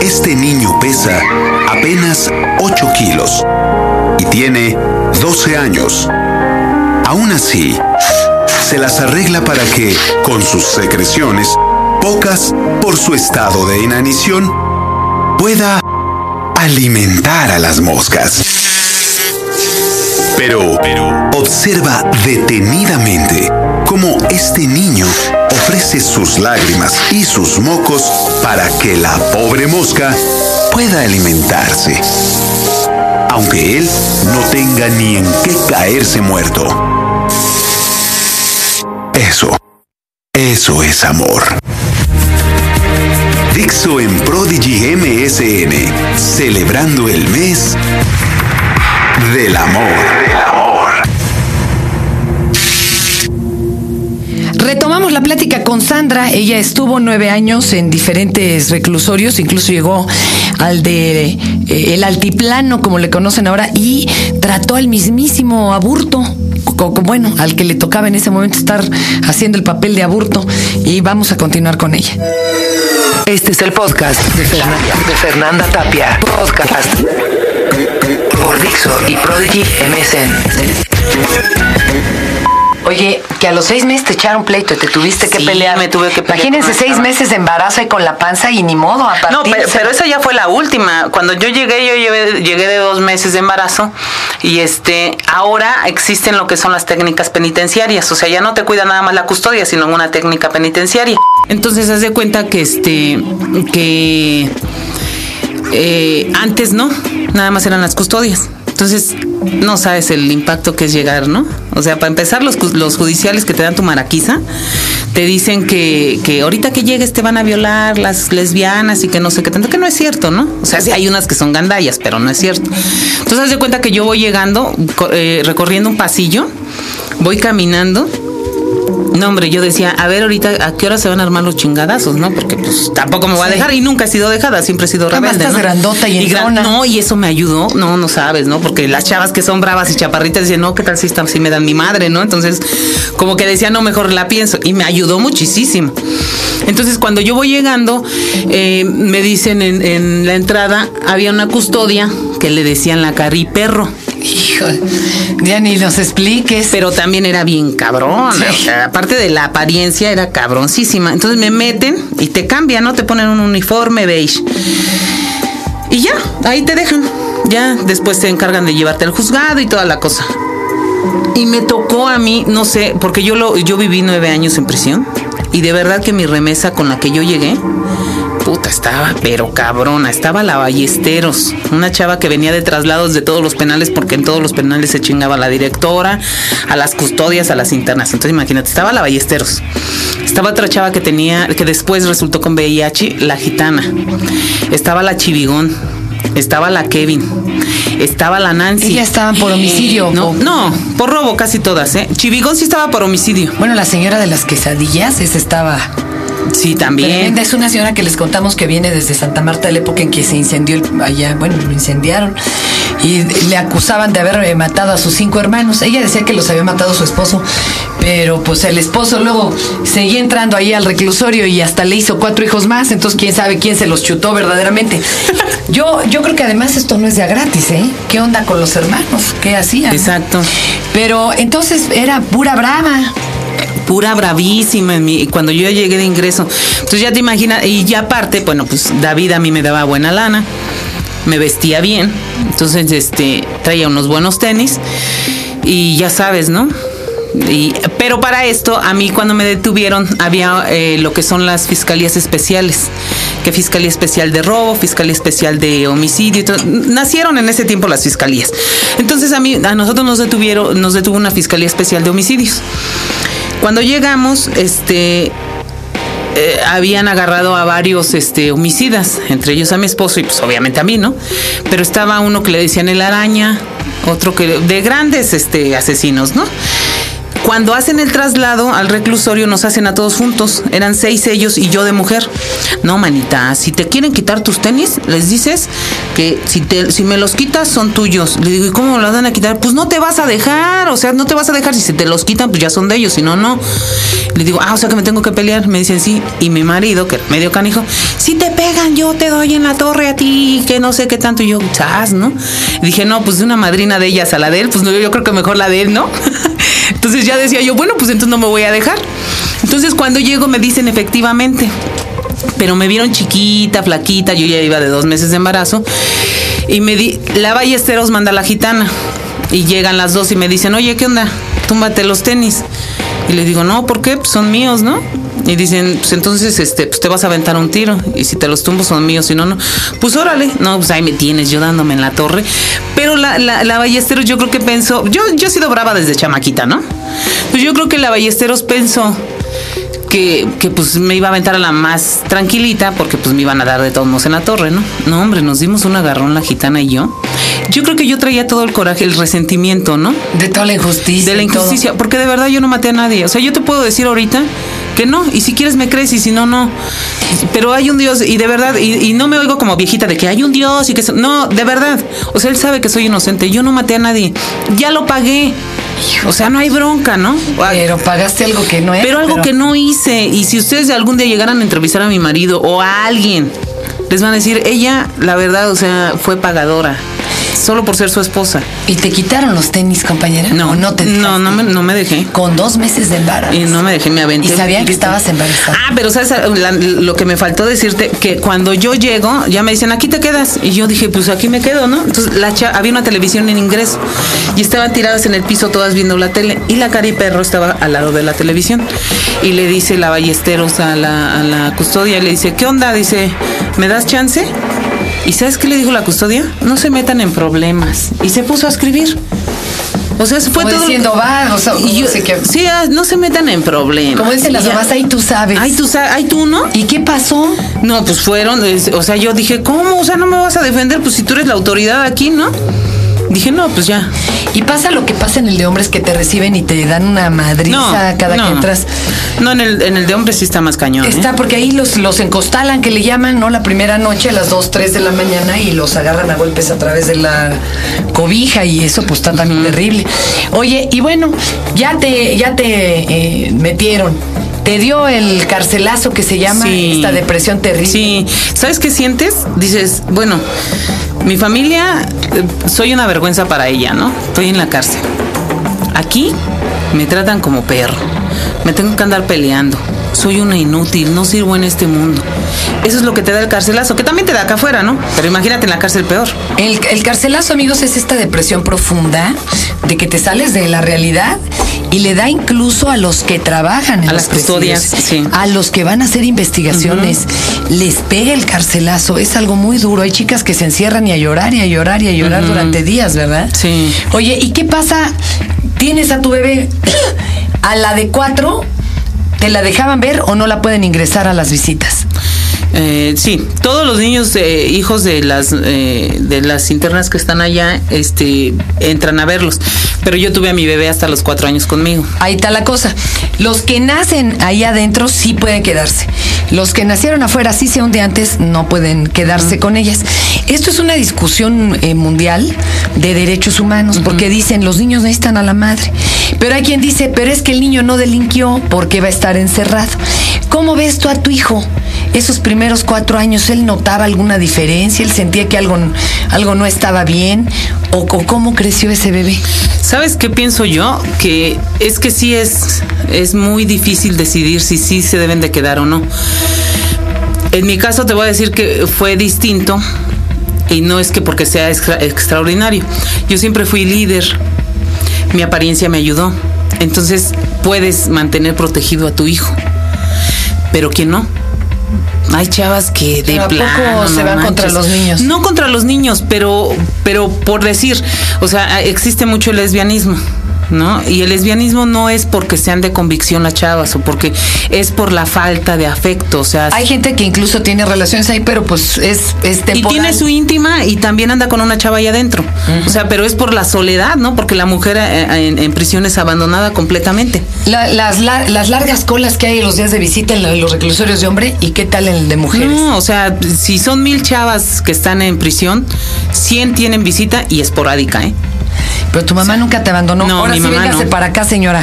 Este niño pesa apenas 8 kilos y tiene 12 años. Aún así, se las arregla para que, con sus secreciones, pocas por su estado de inanición, pueda alimentar a las moscas. Pero, pero, observa detenidamente cómo este niño ofrece sus lágrimas y sus mocos para que la pobre mosca pueda alimentarse. Aunque él no tenga ni en qué caerse muerto. Eso, eso es amor. Dixo en Prodigy MSN, celebrando el mes del amor. Retomamos la plática con Sandra. Ella estuvo nueve años en diferentes reclusorios, incluso llegó al de eh, el altiplano, como le conocen ahora, y trató al mismísimo aburto. Bueno, al que le tocaba en ese momento estar haciendo el papel de aburto. Y vamos a continuar con ella. Este es el podcast de Fernanda, de Fernanda Tapia. Podcast por Dixo y Prodigy MSN. Oye, que a los seis meses te echaron pleito y te tuviste que Sí, pelear. me tuve que pelear Imagínense seis meses de embarazo y con la panza y ni modo a No, pero, pero esa ya fue la última. Cuando yo llegué, yo llegué de dos meses de embarazo y este, ahora existen lo que son las técnicas penitenciarias. O sea, ya no te cuida nada más la custodia, sino una técnica penitenciaria. Entonces, haz de cuenta que este, que eh, antes no, nada más eran las custodias. Entonces, no sabes el impacto que es llegar, ¿no? O sea, para empezar, los, los judiciales que te dan tu maraquiza, te dicen que, que ahorita que llegues te van a violar las lesbianas y que no sé qué tanto, que no es cierto, ¿no? O sea, sí hay unas que son gandallas, pero no es cierto. Entonces, haz de cuenta que yo voy llegando, eh, recorriendo un pasillo, voy caminando no, hombre, yo decía, a ver ahorita a qué hora se van a armar los chingadazos, ¿no? Porque pues tampoco me voy a dejar y nunca he sido dejada, siempre he sido Además, rebelde, estás ¿no? grandota y gran- zona. No, y eso me ayudó, no, no sabes, ¿no? Porque las chavas que son bravas y chaparritas dicen, no, ¿qué tal si, están, si me dan mi madre, ¿no? Entonces, como que decía, no, mejor la pienso. Y me ayudó muchísimo. Entonces, cuando yo voy llegando, eh, me dicen en, en la entrada, había una custodia que le decían la cari perro. Hijo, ya ni nos expliques. Pero también era bien cabrón. Sí. o sea, aparte de la apariencia, era cabroncísima. Entonces me meten y te cambian, ¿no? Te ponen un uniforme beige. Y ya, ahí te dejan. Ya después te encargan de llevarte al juzgado y toda la cosa. Y me tocó a mí, no sé, porque yo lo, yo viví nueve años en prisión. Y de verdad que mi remesa con la que yo llegué, puta, estaba, pero cabrona, estaba la Ballesteros, una chava que venía de traslados de todos los penales, porque en todos los penales se chingaba a la directora, a las custodias, a las internas. Entonces imagínate, estaba la Ballesteros. Estaba otra chava que tenía, que después resultó con VIH, la gitana. Estaba la Chivigón. Estaba la Kevin. Estaba la Nancy. Ellas estaban por homicidio. No, o- no, por robo casi todas, ¿eh? Chivigón sí estaba por homicidio. Bueno, la señora de las quesadillas, esa estaba. Sí, también. Tremenda. Es una señora que les contamos que viene desde Santa Marta la época en que se incendió el- allá, bueno, lo incendiaron y le acusaban de haber eh, matado a sus cinco hermanos. Ella decía que los había matado su esposo, pero pues el esposo luego seguía entrando ahí al reclusorio y hasta le hizo cuatro hijos más, entonces quién sabe quién se los chutó verdaderamente. Yo, yo creo que además esto no es de gratis, ¿eh? ¿Qué onda con los hermanos? ¿Qué hacían? Exacto. Pero entonces era pura brava. Pura bravísima cuando yo llegué de ingreso. Entonces ya te imaginas, y ya aparte, bueno, pues David a mí me daba buena lana, me vestía bien, entonces este traía unos buenos tenis y ya sabes, ¿no? Pero para esto, a mí cuando me detuvieron había eh, lo que son las fiscalías especiales, que fiscalía especial de robo, fiscalía especial de homicidio, nacieron en ese tiempo las fiscalías. Entonces a mí, a nosotros nos detuvieron, nos detuvo una fiscalía especial de homicidios. Cuando llegamos, este, eh, habían agarrado a varios este, homicidas, entre ellos a mi esposo y pues obviamente a mí, ¿no? Pero estaba uno que le decían el araña, otro que de grandes este, asesinos, ¿no? cuando hacen el traslado al reclusorio nos hacen a todos juntos. Eran seis ellos y yo de mujer. No, manita, si te quieren quitar tus tenis, les dices que si, te, si me los quitas son tuyos. Le digo, ¿y cómo me los van a quitar? Pues no te vas a dejar, o sea, no te vas a dejar. Si se te los quitan, pues ya son de ellos, si no, no. Le digo, ah, o sea que me tengo que pelear. Me dicen, sí. Y mi marido, que medio canijo, si te pegan, yo te doy en la torre a ti, que no sé qué tanto. Y yo, chas, ¿no? Y dije, no, pues de una madrina de ellas a la de él, pues no, yo creo que mejor la de él, ¿no? Entonces ya decía yo, bueno, pues entonces no me voy a dejar. Entonces cuando llego me dicen efectivamente, pero me vieron chiquita, flaquita, yo ya iba de dos meses de embarazo, y me di, la Ballesteros manda a la gitana, y llegan las dos y me dicen, oye, ¿qué onda? Túmbate los tenis. Y le digo, no, ¿por qué? Pues son míos, ¿no? Y dicen, pues entonces, este, pues te vas a aventar un tiro. Y si te los tumbo son míos, si no, no. Pues órale. No, pues ahí me tienes, yo dándome en la torre. Pero la, la, la Ballesteros yo creo que pensó, yo, yo he sido brava desde chamaquita, ¿no? Pues yo creo que la Ballesteros pensó que, que, pues me iba a aventar a la más tranquilita porque pues me iban a dar de todos modos en la torre, ¿no? No, hombre, nos dimos un agarrón la gitana y yo. Yo creo que yo traía todo el coraje, el resentimiento, ¿no? De toda la injusticia. De la injusticia, porque de verdad yo no maté a nadie. O sea, yo te puedo decir ahorita que no, y si quieres me crees y si no, no. Pero hay un Dios, y de verdad, y, y no me oigo como viejita de que hay un Dios y que... No, de verdad. O sea, él sabe que soy inocente. Yo no maté a nadie. Ya lo pagué. O sea, no hay bronca, ¿no? Pero pagaste algo que no era. Pero algo que no hice. Y si ustedes algún día llegaran a entrevistar a mi marido o a alguien, les van a decir, ella, la verdad, o sea, fue pagadora. Solo por ser su esposa. ¿Y te quitaron los tenis, compañera? No, ¿O no te no, no me, no me dejé. Con dos meses de embarazo. Y no me dejé, me aventé. Y sabían que estabas embarazada. Ah, pero sabes La- lo que me faltó decirte que cuando yo llego ya me dicen aquí te quedas y yo dije pues aquí me quedo, ¿no? Entonces la cha- había una televisión en ingreso y estaban tiradas en el piso todas viendo la tele y la cari perro estaba al lado de la televisión y le dice la Ballesteros a la, a la custodia le dice qué onda dice me das chance y sabes qué le dijo la custodia no se metan en problemas y se puso a escribir. O sea, fue Como todo. diciendo, va, o sea, y yo, no sé qué. sí, ah, no se metan en problemas. Como dicen las mamás, ahí tú sabes. Ay, tú, ay, tú, ¿no? ¿Y qué pasó? No, pues fueron, es- o sea, yo dije, ¿cómo? O sea, no me vas a defender, pues si tú eres la autoridad aquí, ¿no? Dije, no, pues ya. Y pasa lo que pasa en el de hombres que te reciben y te dan una madriza No, cada no. que entras. No, en el, en el de hombres sí está más cañón. ¿eh? Está porque ahí los, los encostalan, que le llaman, ¿no? La primera noche a las 2, 3 de la mañana y los agarran a golpes a través de la cobija y eso pues está también terrible. Oye, y bueno, ya te, ya te eh, metieron. Te dio el carcelazo que se llama Sí. esta depresión terrible. Sí, ¿sabes qué sientes? Dices, bueno, mi familia, eh, soy una vergüenza para ella, ¿no? Estoy en la cárcel. Aquí me tratan como perro. Me tengo que andar peleando. Soy una inútil, no sirvo en este mundo. Eso es lo que te da el carcelazo, que también te da acá afuera, ¿no? Pero imagínate en la cárcel peor. El, el carcelazo, amigos, es esta depresión profunda de que te sales de la realidad y le da incluso a los que trabajan en A los las custodias, sí. a los que van a hacer investigaciones, les pega el carcelazo. Es algo muy duro. Hay chicas que se encierran y a llorar y a llorar y a llorar durante días, ¿verdad? Sí. Oye, ¿y qué pasa? Tienes a tu bebé a la de cuatro. ¿Te la dejaban ver o no la pueden ingresar a las visitas? Eh, sí, todos los niños eh, hijos de las eh, de las internas que están allá, este, entran a verlos. Pero yo tuve a mi bebé hasta los cuatro años conmigo. Ahí está la cosa. Los que nacen ahí adentro sí pueden quedarse. Los que nacieron afuera, sí sea un día antes, no pueden quedarse con ellas. Esto es una discusión eh, mundial de derechos humanos, porque dicen los niños necesitan a la madre. Pero hay quien dice, pero es que el niño no delinquió porque va a estar encerrado. ¿Cómo ves tú a tu hijo? Esos primeros cuatro años, ¿él notaba alguna diferencia? ¿Él sentía que algo, algo no estaba bien? ¿O, o cómo creció ese bebé? ¿Sabes qué pienso yo? Que es que sí es, es muy difícil decidir si sí se deben de quedar o no. En mi caso te voy a decir que fue distinto y no es que porque sea extra- extraordinario. Yo siempre fui líder, mi apariencia me ayudó. Entonces puedes mantener protegido a tu hijo, pero que no. Hay chavas que de Pero ¿a poco plano, se no van contra manches. los niños? No contra los niños, pero, pero por decir, o sea, existe mucho el lesbianismo. ¿No? Y el lesbianismo no es porque sean de convicción las chavas o porque es por la falta de afecto, o sea... Hay gente que incluso tiene relaciones ahí, pero pues es, es y tiene su íntima y también anda con una chava ahí adentro. O sea, pero es por la soledad, ¿no? Porque la mujer eh, en, en prisión es abandonada completamente. La- las, la- las largas colas que hay en los días de visita en los reclusorios de hombre y qué tal en el de mujeres. No, o sea, si son mil chavas que están en prisión, 100 tienen visita y esporádica, ¿eh? Pero tu mamá nunca te abandonó. No, Ahora mi sí, mamá véngase no. para acá, señora.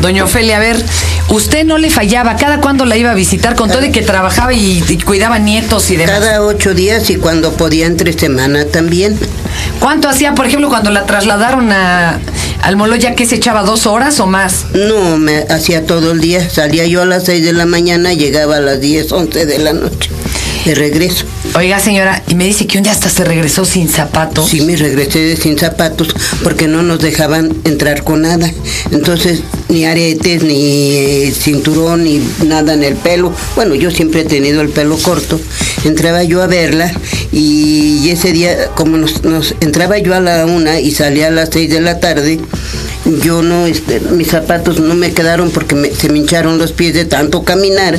Doña Ofelia, a ver, usted no le fallaba. ¿Cada cuándo la iba a visitar? Con todo de que trabajaba y, y cuidaba nietos y demás. Cada ocho días y cuando podía entre semana también. ¿Cuánto hacía, por ejemplo, cuando la trasladaron a, al Moloya, que se echaba dos horas o más? No, me hacía todo el día. Salía yo a las seis de la mañana, llegaba a las diez, once de la noche. De regreso. Oiga, señora, y me dice que un día hasta se regresó sin zapatos. Sí, me regresé sin zapatos porque no nos dejaban entrar con nada. Entonces, ni aretes, ni eh, cinturón, ni nada en el pelo. Bueno, yo siempre he tenido el pelo corto. Entraba yo a verla y ese día, como nos, nos- entraba yo a la una y salía a las seis de la tarde, yo no, este, mis zapatos no me quedaron porque me- se me hincharon los pies de tanto caminar.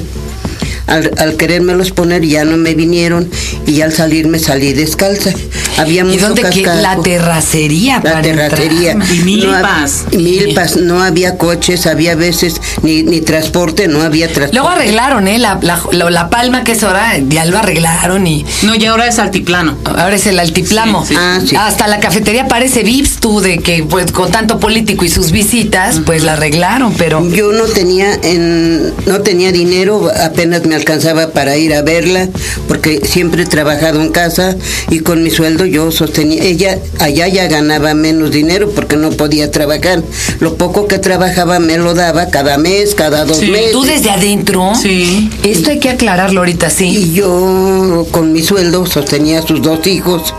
Al, al querérmelos poner ya no me vinieron y al salir me salí descalza. Había ¿Y mucho dónde que cascajo. La terracería. La para terracería. entrar. Y No milpas. hab- milpas, no había coches, había veces ni, ni transporte, no había transporte. Luego arreglaron, ¿eh? La, la, la- la palma que es ahora, ya lo arreglaron y No, y ahora es altiplano. ahora es el altiplamo. Sí, sí. Ah, sí. Hasta la cafetería parece Vips tú, de que pues con tanto político y sus visitas, pues la arreglaron, pero... Yo no tenía en, no tenía dinero, apenas me alcanzaba para ir a verla, porque siempre he trabajado en casa y con mi sueldo yo sostenía. Ella allá ya ganaba menos dinero porque no podía trabajar. Lo poco que trabajaba me lo daba cada mes, cada dos Sí. meses. ¿Tú desde adentro? Sí. Esto hay que aclararlo ahorita, sí. Y yo con mi sueldo sostenía a sus dos hijos,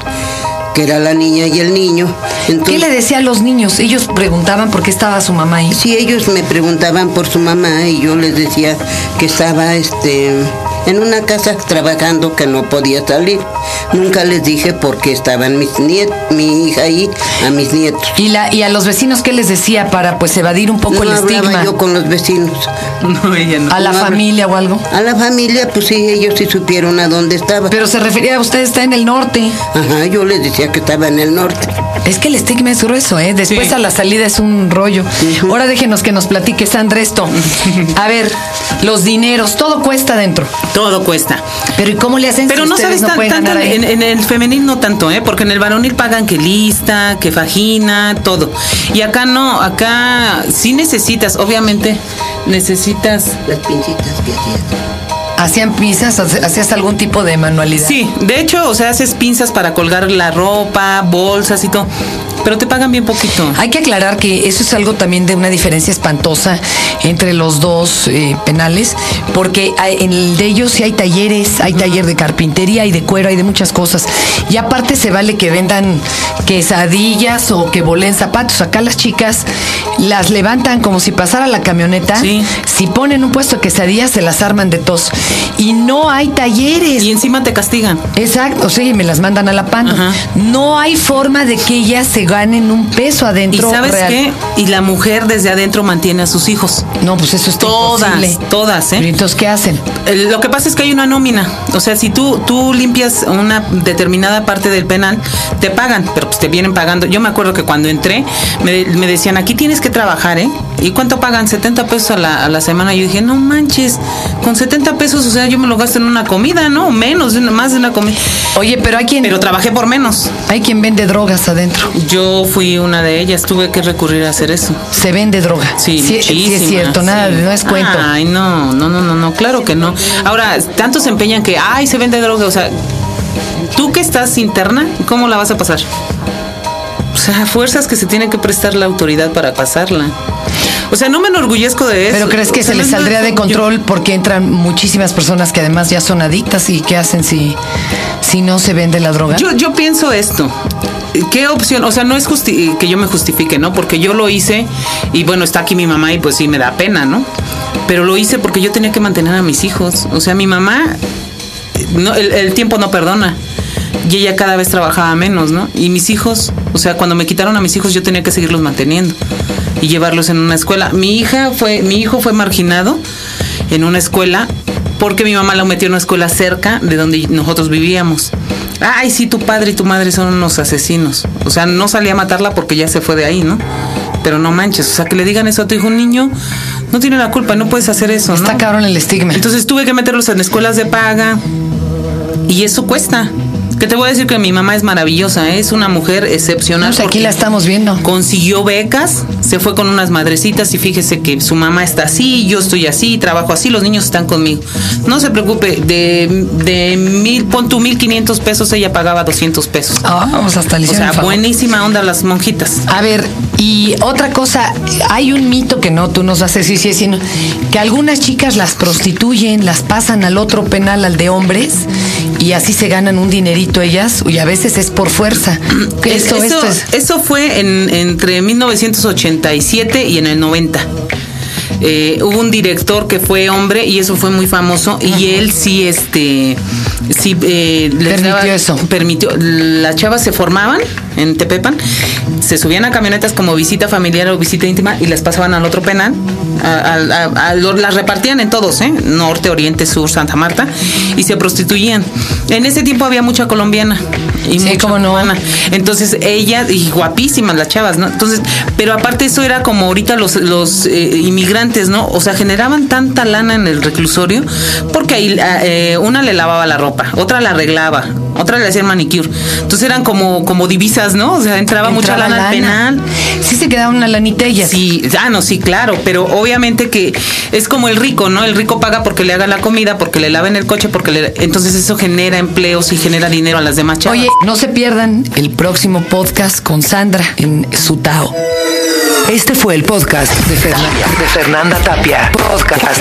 que era la niña y el niño. ¿Qué le decía a los niños? Ellos preguntaban por qué estaba su mamá ahí. Si ellos me preguntaban por su mamá y yo les decía que estaba este en una casa trabajando que no podía salir. Nunca les dije por qué estaban mis nietos, mi hija ahí, a mis nietos. ¿Y, la, ¿Y a los vecinos qué les decía para pues evadir un poco no el hablaba estigma? yo con los vecinos. No, ella no. ¿A la no familia o algo? A la familia, pues sí, ellos sí supieron a dónde estaba. Pero se refería a usted está en el norte. Ajá, yo les decía que estaba en el norte. Es que el estigma es grueso, ¿eh? Después Sí. a la salida es un rollo. Ahora déjenos que nos platique Sandra esto. A ver, los dineros, todo cuesta dentro. Todo cuesta. Pero ¿y cómo le hacen Pero si no sabes no tan- en, en el femenil no tanto, ¿eh? Porque en el varonil pagan que lista, que vagina, todo. Y acá no, acá sí necesitas, obviamente, necesitas Las pincitas que hacías. ¿Hacían pizzas? ¿Hace- ¿Hacías algún tipo de manualidad? Sí, de hecho, o sea, haces pinzas para colgar la ropa, bolsas y todo, pero te pagan bien poquito. Hay que aclarar que eso es algo también de una diferencia espantosa entre los dos eh, penales, porque hay- en el de ellos sí hay talleres, hay taller de carpintería, hay de cuero, hay de muchas cosas. Y aparte se vale que vendan quesadillas o que volen zapatos. Acá las chicas las levantan como si pasara la camioneta. Sí. Si ponen un puesto de quesadillas, se las arman de tos. Y no hay talleres. Y encima te castigan. Exacto, y me las mandan a la pan. No hay forma de que ellas se ganen un peso Y adentro. sabes real. qué? Y la mujer desde adentro mantiene a sus hijos. No, pues eso está Todas, imposible. todas, ¿eh? Entonces, ¿qué hacen? El- Lo que pasa es que hay una nómina. O sea, si tú, tú limpias una determinada parte del penal, te pagan, pero pues te vienen pagando. Yo me acuerdo que cuando entré, me, me decían, aquí tienes que trabajar, ¿eh? ¿Y cuánto pagan? 70 pesos a la, a la semana. Yo dije, no manches, con 70 pesos, o sea, yo me lo gasto en una comida, ¿no? Menos, más de una comida. Oye, pero hay quien, Pero trabajé por menos. hay quien vende drogas adentro. Yo fui una de ellas, tuve que recurrir a hacer eso. Se vende droga. Sí, sí, sí es cierto, nada, sí. no es cuento. Ay, no, no, no, no, no, claro que no. Ahora, tanto se empeñan que, ay, se vende droga, o sea, tú que estás interna, ¿cómo la vas a pasar? O sea, fuerzas que se tiene que prestar la autoridad para pasarla. O sea, no me enorgullezco de eso. Pero crees que O sea, se no les saldría de control porque entran muchísimas personas que además ya son adictas y qué hacen si, si no se vende la droga. Yo, yo pienso esto. ¿Qué opción? O sea, no es justi- que yo me justifique, ¿no? Porque yo lo hice y bueno, está aquí mi mamá y pues sí me da pena, ¿no? Pero lo hice porque yo tenía que mantener a mis hijos. O sea, mi mamá, no, el, el tiempo no perdona. Y ella cada vez trabajaba menos, ¿no? Y mis hijos, o sea, cuando me quitaron a mis hijos yo tenía que seguirlos manteniendo. y llevarlos en una escuela. Mi hija fue, mi hijo fue marginado en una escuela porque mi mamá lo metió en una escuela cerca de donde nosotros vivíamos. Ay, sí, tu padre y tu madre son unos asesinos. O sea, no salía a matarla porque ya se fue de ahí, ¿no? Pero no manches, o sea, que le digan eso a tu hijo, un niño no tiene la culpa, no puedes hacer eso, ¿no? Está cabrón el estigma. Entonces tuve que meterlos en escuelas de paga y eso cuesta. Que te voy a decir que mi mamá es maravillosa, ¿eh? es una mujer excepcional. Pues aquí la estamos viendo. Consiguió becas, se fue con unas madrecitas y fíjese que su mamá está así, yo estoy así, trabajo así, los niños están conmigo. No se preocupe, de, de mil, pon tu mil quinientos pesos, ella pagaba 200 pesos. Ah, vamos hasta o sea, buenísima onda las monjitas. A ver, y otra cosa, hay un mito que no, tú nos vas a decir si es sino que algunas chicas las prostituyen, las pasan al otro penal, al de hombres, y así se ganan un dinerito ellas, y a veces es por fuerza. Eso, esto es. eso fue en, entre 1987 y en el 90. Eh, hubo un director que fue hombre y eso fue muy famoso y él sí este sí eh, les Permitió eso. permitió las chavas se formaban en Tepepan se subían a camionetas como visita familiar o visita íntima y las pasaban al otro penal a- a- a- las repartían en todos ¿eh? norte oriente sur Santa Marta y se prostituían en ese tiempo había mucha colombiana y Sí, mucha no. cubana. Entonces ellas, y guapísimas las chavas, ¿no? Entonces, pero aparte eso era como ahorita los, los eh, inmigrantes, ¿no? O sea, generaban tanta lana en el reclusorio porque ahí eh, una le lavaba la ropa, otra la arreglaba, otra le hacía el manicure. Entonces eran como, como divisas, ¿no? O sea, entraba, mucha lana, al penal. Sí se quedaba una lanita ellas. Sí, ah, no, sí, claro, pero obviamente que es como el rico, ¿no? El rico paga porque le hagan la comida, porque le laven el coche, porque le... Entonces eso genera empleos y genera dinero a las demás chavas. Oye, no se pierdan el próximo podcast con Sandra en Sutao. Este fue el podcast de, Fernan- de Fernanda Tapia. Podcast